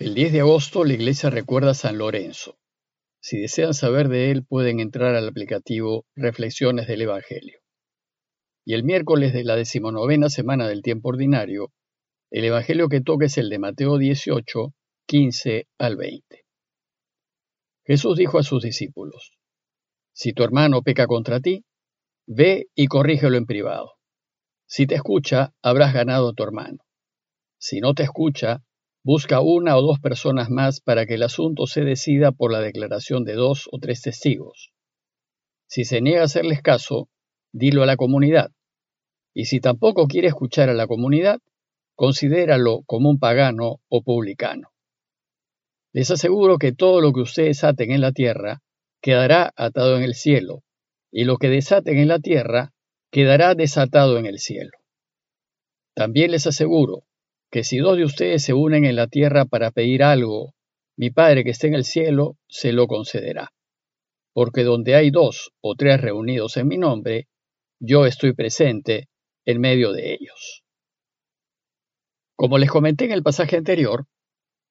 El 10 de agosto la iglesia recuerda a San Lorenzo. Si desean saber de él pueden entrar al aplicativo Reflexiones del Evangelio. Y el miércoles de la decimonovena semana del tiempo ordinario, el Evangelio que toca es el de Mateo 18, 15 al 20. Jesús dijo a sus discípulos, Si tu hermano peca contra ti, ve y corrígelo en privado. Si te escucha, habrás ganado a tu hermano. Si no te escucha, Busca una o dos personas más para que el asunto se decida por la declaración de dos o tres testigos. Si se niega a hacerles caso, dilo a la comunidad. Y si tampoco quiere escuchar a la comunidad, considéralo como un pagano o publicano. Les aseguro que todo lo que ustedes aten en la tierra quedará atado en el cielo, y lo que desaten en la tierra quedará desatado en el cielo. También les aseguro que si dos de ustedes se unen en la tierra para pedir algo, mi Padre que está en el cielo se lo concederá. Porque donde hay dos o tres reunidos en mi nombre, yo estoy presente en medio de ellos. Como les comenté en el pasaje anterior,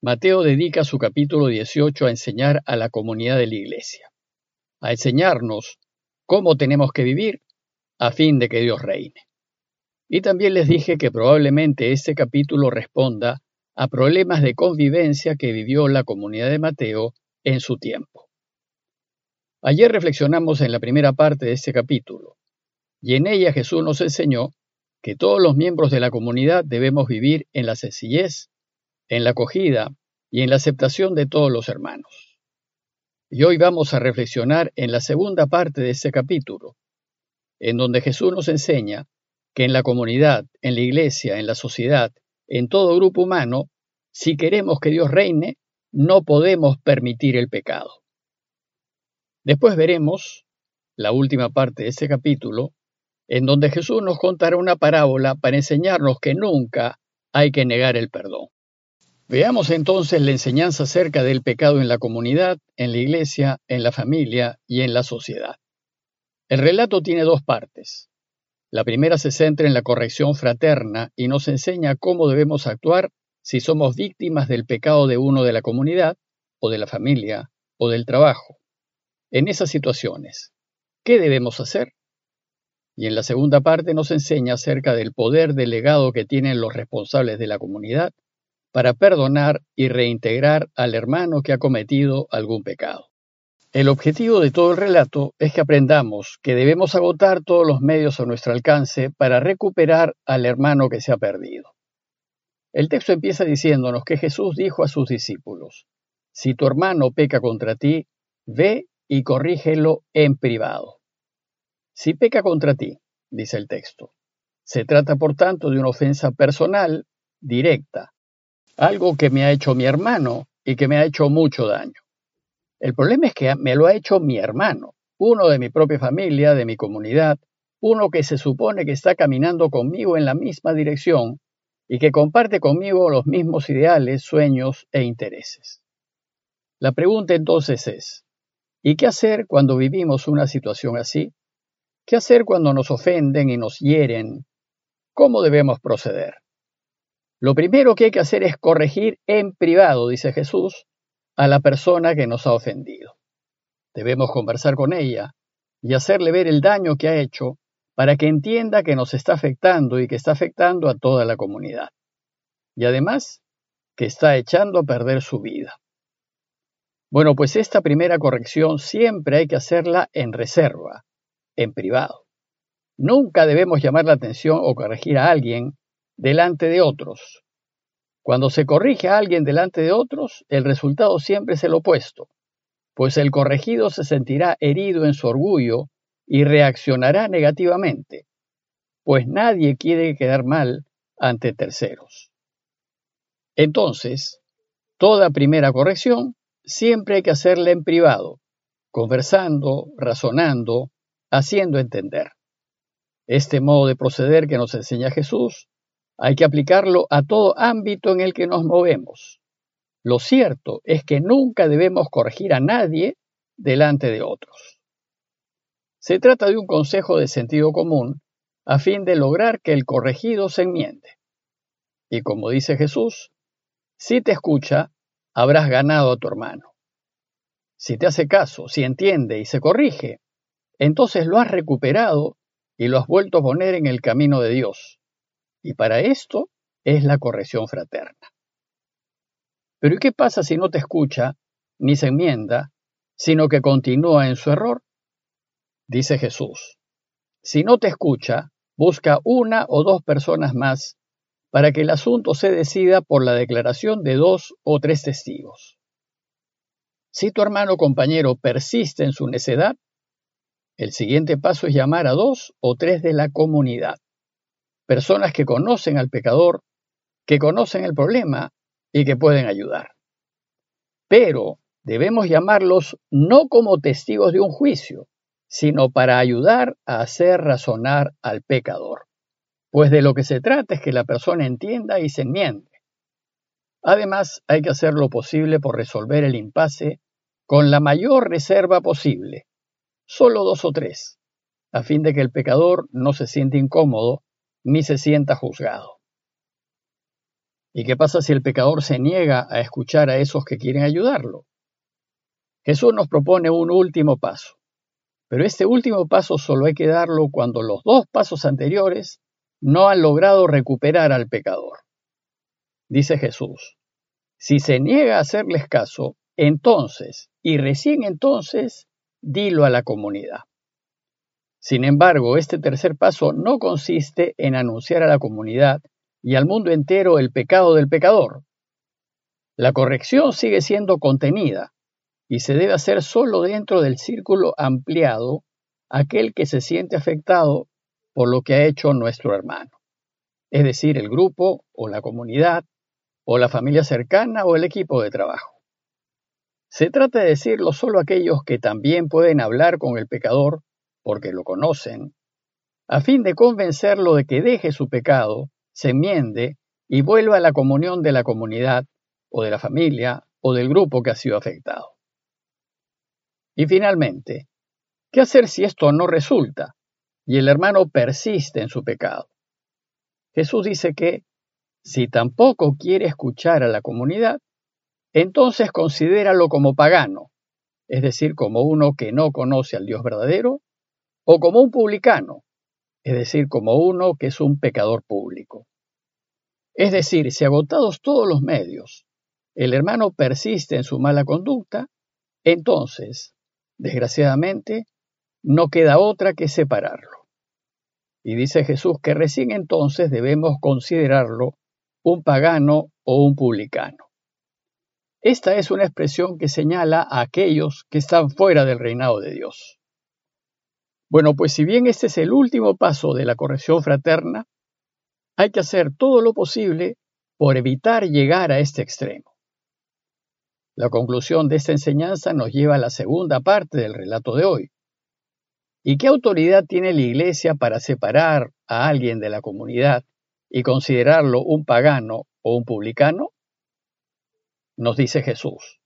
Mateo dedica su capítulo 18 a enseñar a la comunidad de la iglesia, a enseñarnos cómo tenemos que vivir a fin de que Dios reine. Y también les dije que probablemente este capítulo responda a problemas de convivencia que vivió la comunidad de Mateo en su tiempo. Ayer reflexionamos en la primera parte de este capítulo, y en ella Jesús nos enseñó que todos los miembros de la comunidad debemos vivir en la sencillez, en la acogida y en la aceptación de todos los hermanos. Y hoy vamos a reflexionar en la segunda parte de este capítulo, en donde Jesús nos enseña que en la comunidad, en la iglesia, en la sociedad, en todo grupo humano, si queremos que Dios reine, no podemos permitir el pecado. Después veremos la última parte de este capítulo, en donde Jesús nos contará una parábola para enseñarnos que nunca hay que negar el perdón. Veamos entonces la enseñanza acerca del pecado en la comunidad, en la iglesia, en la familia y en la sociedad. El relato tiene dos partes. La primera se centra en la corrección fraterna y nos enseña cómo debemos actuar si somos víctimas del pecado de uno de la comunidad, o de la familia, o del trabajo. En esas situaciones, ¿qué debemos hacer? Y en la segunda parte nos enseña acerca del poder delegado que tienen los responsables de la comunidad para perdonar y reintegrar al hermano que ha cometido algún pecado. El objetivo de todo el relato es que aprendamos que debemos agotar todos los medios a nuestro alcance para recuperar al hermano que se ha perdido. El texto empieza diciéndonos que Jesús dijo a sus discípulos, si tu hermano peca contra ti, ve y corrígelo en privado. Si peca contra ti, dice el texto, se trata por tanto de una ofensa personal, directa, algo que me ha hecho mi hermano y que me ha hecho mucho daño. El problema es que me lo ha hecho mi hermano, uno de mi propia familia, de mi comunidad, uno que se supone que está caminando conmigo en la misma dirección y que comparte conmigo los mismos ideales, sueños e intereses. La pregunta entonces es, ¿y qué hacer cuando vivimos una situación así? ¿Qué hacer cuando nos ofenden y nos hieren? ¿Cómo debemos proceder? Lo primero que hay que hacer es corregir en privado, dice Jesús, a la persona que nos ha ofendido. Debemos conversar con ella y hacerle ver el daño que ha hecho para que entienda que nos está afectando y que está afectando a toda la comunidad. Y además, que está echando a perder su vida. Bueno, pues esta primera corrección siempre hay que hacerla en reserva, en privado. Nunca debemos llamar la atención o corregir a alguien delante de otros, cuando se corrige a alguien delante de otros, el resultado siempre es el opuesto, pues el corregido se sentirá herido en su orgullo y reaccionará negativamente, pues nadie quiere quedar mal ante terceros. Entonces, toda primera corrección siempre hay que hacerla en privado, conversando, razonando, haciendo entender. Este modo de proceder que nos enseña Jesús hay que aplicarlo a todo ámbito en el que nos movemos. Lo cierto es que nunca debemos corregir a nadie delante de otros. Se trata de un consejo de sentido común a fin de lograr que el corregido se enmiende. Y como dice Jesús, si te escucha, habrás ganado a tu hermano. Si te hace caso, si entiende y se corrige, entonces lo has recuperado y lo has vuelto a poner en el camino de Dios. Y para esto es la corrección fraterna. Pero ¿y qué pasa si no te escucha ni se enmienda, sino que continúa en su error? Dice Jesús, si no te escucha, busca una o dos personas más para que el asunto se decida por la declaración de dos o tres testigos. Si tu hermano o compañero persiste en su necedad, el siguiente paso es llamar a dos o tres de la comunidad, personas que conocen al pecador, que conocen el problema y que pueden ayudar. Pero debemos llamarlos no como testigos de un juicio, sino para ayudar a hacer razonar al pecador. Pues de lo que se trata es que la persona entienda y se enmiende. Además, hay que hacer lo posible por resolver el impasse con la mayor reserva posible, solo dos o tres, a fin de que el pecador no se sienta incómodo ni se sienta juzgado. ¿Y qué pasa si el pecador se niega a escuchar a esos que quieren ayudarlo? Jesús nos propone un último paso, pero este último paso solo hay que darlo cuando los dos pasos anteriores no han logrado recuperar al pecador. Dice Jesús, si se niega a hacerles caso, entonces, y recién entonces, dilo a la comunidad. Sin embargo, este tercer paso no consiste en anunciar a la comunidad y al mundo entero el pecado del pecador. La corrección sigue siendo contenida y se debe hacer solo dentro del círculo ampliado aquel que se siente afectado por lo que ha hecho nuestro hermano, es decir, el grupo o la comunidad o la familia cercana o el equipo de trabajo. Se trata de decirlo solo a aquellos que también pueden hablar con el pecador porque lo conocen, a fin de convencerlo de que deje su pecado se enmiende y vuelva a la comunión de la comunidad o de la familia o del grupo que ha sido afectado. Y finalmente, ¿qué hacer si esto no resulta y el hermano persiste en su pecado? Jesús dice que si tampoco quiere escuchar a la comunidad, entonces considéralo como pagano, es decir, como uno que no conoce al Dios verdadero, o como un publicano, es decir, como uno que es un pecador público. Es decir, si agotados todos los medios, el hermano persiste en su mala conducta, entonces, desgraciadamente, no queda otra que separarlo. Y dice Jesús que recién entonces debemos considerarlo un pagano o un publicano. Esta es una expresión que señala a aquellos que están fuera del reinado de Dios. Bueno, pues si bien este es el último paso de la corrección fraterna, hay que hacer todo lo posible por evitar llegar a este extremo. La conclusión de esta enseñanza nos lleva a la segunda parte del relato de hoy. ¿Y qué autoridad tiene la Iglesia para separar a alguien de la comunidad y considerarlo un pagano o un publicano? Nos dice Jesús.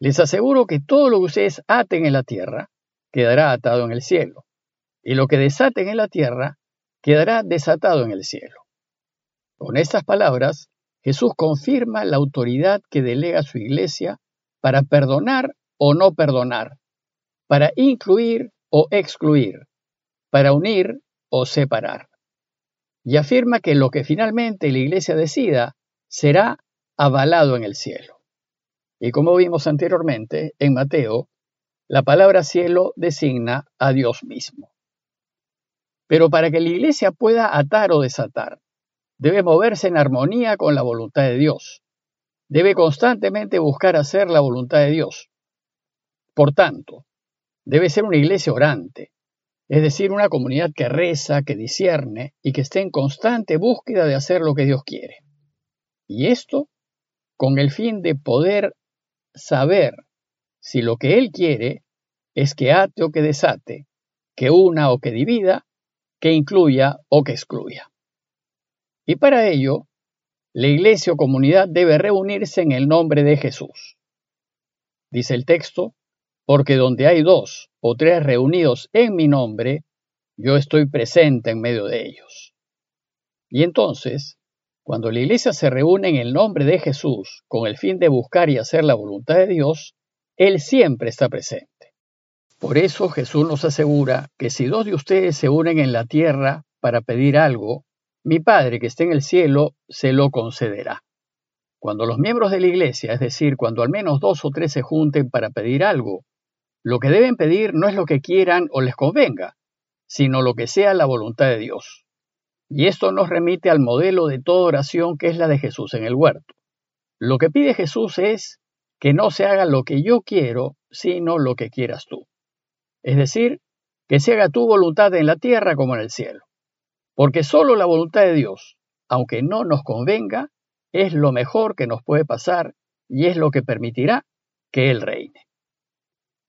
Les aseguro que todo lo que ustedes aten en la tierra quedará atado en el cielo, y lo que desaten en la tierra quedará desatado en el cielo. Con estas palabras, Jesús confirma la autoridad que delega su iglesia para perdonar o no perdonar, para incluir o excluir, para unir o separar. Y afirma que lo que finalmente la iglesia decida será avalado en el cielo. Y como vimos anteriormente en Mateo, la palabra cielo designa a Dios mismo. Pero para que la iglesia pueda atar o desatar, debe moverse en armonía con la voluntad de Dios. Debe constantemente buscar hacer la voluntad de Dios. Por tanto, debe ser una iglesia orante, es decir, una comunidad que reza, que discierne y que esté en constante búsqueda de hacer lo que Dios quiere. Y esto con el fin de poder saber si lo que Él quiere es que ate o que desate, que una o que divida, que incluya o que excluya. Y para ello, la iglesia o comunidad debe reunirse en el nombre de Jesús. Dice el texto, porque donde hay dos o tres reunidos en mi nombre, yo estoy presente en medio de ellos. Y entonces, Cuando la iglesia se reúne en el nombre de Jesús con el fin de buscar y hacer la voluntad de Dios, Él siempre está presente. Por eso Jesús nos asegura que si dos de ustedes se unen en la tierra para pedir algo, mi Padre que está en el cielo se lo concederá. Cuando los miembros de la iglesia, es decir, cuando al menos dos o tres se junten para pedir algo, lo que deben pedir no es lo que quieran o les convenga, sino lo que sea la voluntad de Dios. Y esto nos remite al modelo de toda oración que es la de Jesús en el huerto. Lo que pide Jesús es que no se haga lo que yo quiero, sino lo que quieras tú. Es decir, que se haga tu voluntad en la tierra como en el cielo. Porque solo la voluntad de Dios, aunque no nos convenga, es lo mejor que nos puede pasar y es lo que permitirá que Él reine.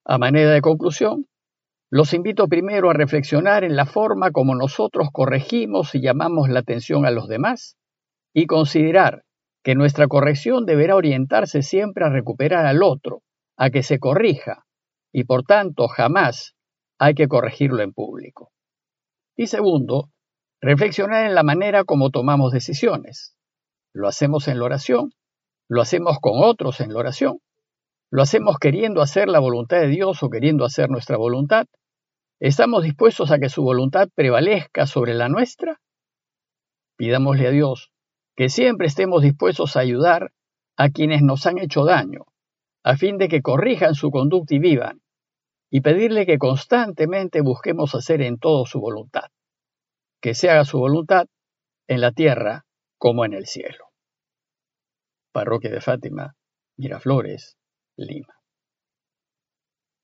A manera de conclusión, los invito primero a reflexionar en la forma como nosotros corregimos y llamamos la atención a los demás y considerar que nuestra corrección deberá orientarse siempre a recuperar al otro, a que se corrija, y por tanto jamás hay que corregirlo en público. Y segundo, reflexionar en la manera como tomamos decisiones. Lo hacemos en la oración, lo hacemos con otros en la oración, lo hacemos queriendo hacer la voluntad de Dios o queriendo hacer nuestra voluntad, ¿Estamos dispuestos a que su voluntad prevalezca sobre la nuestra? Pidámosle a Dios que siempre estemos dispuestos a ayudar a quienes nos han hecho daño, a fin de que corrijan su conducta y vivan, y pedirle que constantemente busquemos hacer en todo su voluntad, que se haga su voluntad en la tierra como en el cielo. Parroquia de Fátima, Miraflores, Lima.